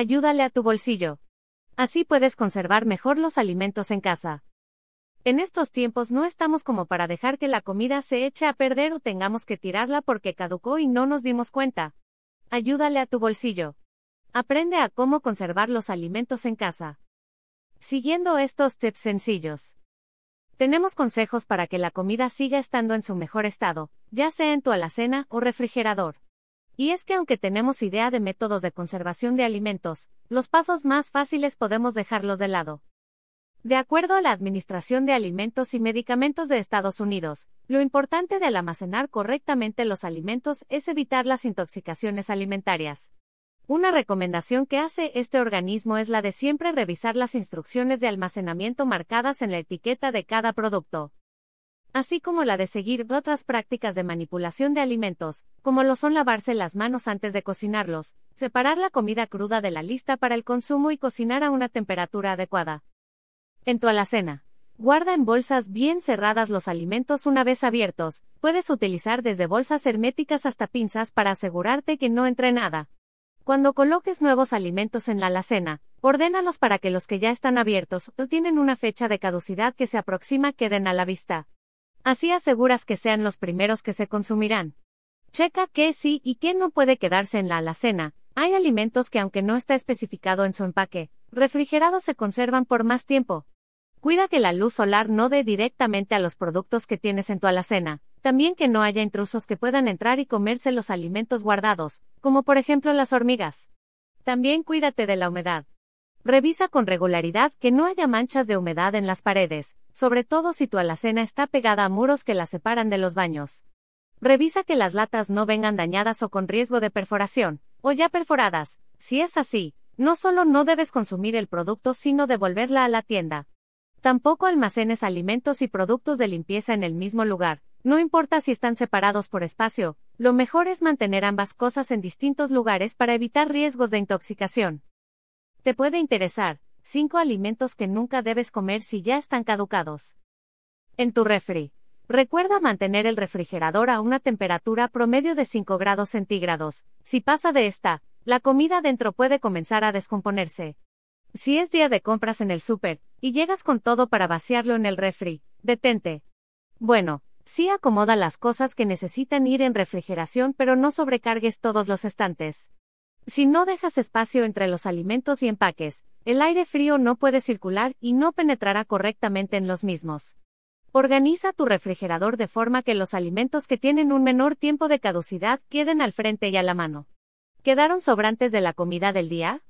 Ayúdale a tu bolsillo. Así puedes conservar mejor los alimentos en casa. En estos tiempos no estamos como para dejar que la comida se eche a perder o tengamos que tirarla porque caducó y no nos dimos cuenta. Ayúdale a tu bolsillo. Aprende a cómo conservar los alimentos en casa. Siguiendo estos tips sencillos. Tenemos consejos para que la comida siga estando en su mejor estado, ya sea en tu alacena o refrigerador. Y es que aunque tenemos idea de métodos de conservación de alimentos, los pasos más fáciles podemos dejarlos de lado. De acuerdo a la Administración de Alimentos y Medicamentos de Estados Unidos, lo importante del almacenar correctamente los alimentos es evitar las intoxicaciones alimentarias. Una recomendación que hace este organismo es la de siempre revisar las instrucciones de almacenamiento marcadas en la etiqueta de cada producto así como la de seguir otras prácticas de manipulación de alimentos, como lo son lavarse las manos antes de cocinarlos, separar la comida cruda de la lista para el consumo y cocinar a una temperatura adecuada. En tu alacena. Guarda en bolsas bien cerradas los alimentos una vez abiertos, puedes utilizar desde bolsas herméticas hasta pinzas para asegurarte que no entre nada. Cuando coloques nuevos alimentos en la alacena, ordénalos para que los que ya están abiertos o tienen una fecha de caducidad que se aproxima queden a la vista. Así aseguras que sean los primeros que se consumirán. Checa qué sí y qué no puede quedarse en la alacena. Hay alimentos que aunque no está especificado en su empaque, refrigerados se conservan por más tiempo. Cuida que la luz solar no dé directamente a los productos que tienes en tu alacena. También que no haya intrusos que puedan entrar y comerse los alimentos guardados, como por ejemplo las hormigas. También cuídate de la humedad. Revisa con regularidad que no haya manchas de humedad en las paredes, sobre todo si tu alacena está pegada a muros que la separan de los baños. Revisa que las latas no vengan dañadas o con riesgo de perforación, o ya perforadas. Si es así, no solo no debes consumir el producto sino devolverla a la tienda. Tampoco almacenes alimentos y productos de limpieza en el mismo lugar, no importa si están separados por espacio, lo mejor es mantener ambas cosas en distintos lugares para evitar riesgos de intoxicación. Te puede interesar, 5 alimentos que nunca debes comer si ya están caducados. En tu refri. Recuerda mantener el refrigerador a una temperatura promedio de 5 grados centígrados. Si pasa de esta, la comida dentro puede comenzar a descomponerse. Si es día de compras en el súper, y llegas con todo para vaciarlo en el refri, detente. Bueno, sí acomoda las cosas que necesitan ir en refrigeración pero no sobrecargues todos los estantes. Si no dejas espacio entre los alimentos y empaques, el aire frío no puede circular y no penetrará correctamente en los mismos. Organiza tu refrigerador de forma que los alimentos que tienen un menor tiempo de caducidad queden al frente y a la mano. ¿Quedaron sobrantes de la comida del día?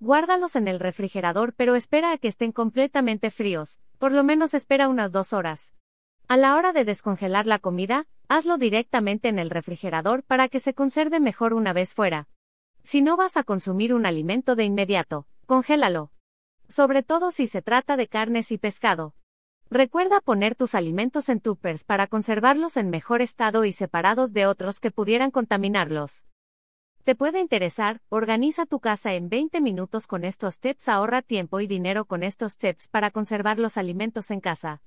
Guárdalos en el refrigerador pero espera a que estén completamente fríos, por lo menos espera unas dos horas. A la hora de descongelar la comida, hazlo directamente en el refrigerador para que se conserve mejor una vez fuera. Si no vas a consumir un alimento de inmediato, congélalo. Sobre todo si se trata de carnes y pescado. Recuerda poner tus alimentos en tuppers para conservarlos en mejor estado y separados de otros que pudieran contaminarlos. Te puede interesar, organiza tu casa en 20 minutos con estos tips, ahorra tiempo y dinero con estos tips para conservar los alimentos en casa.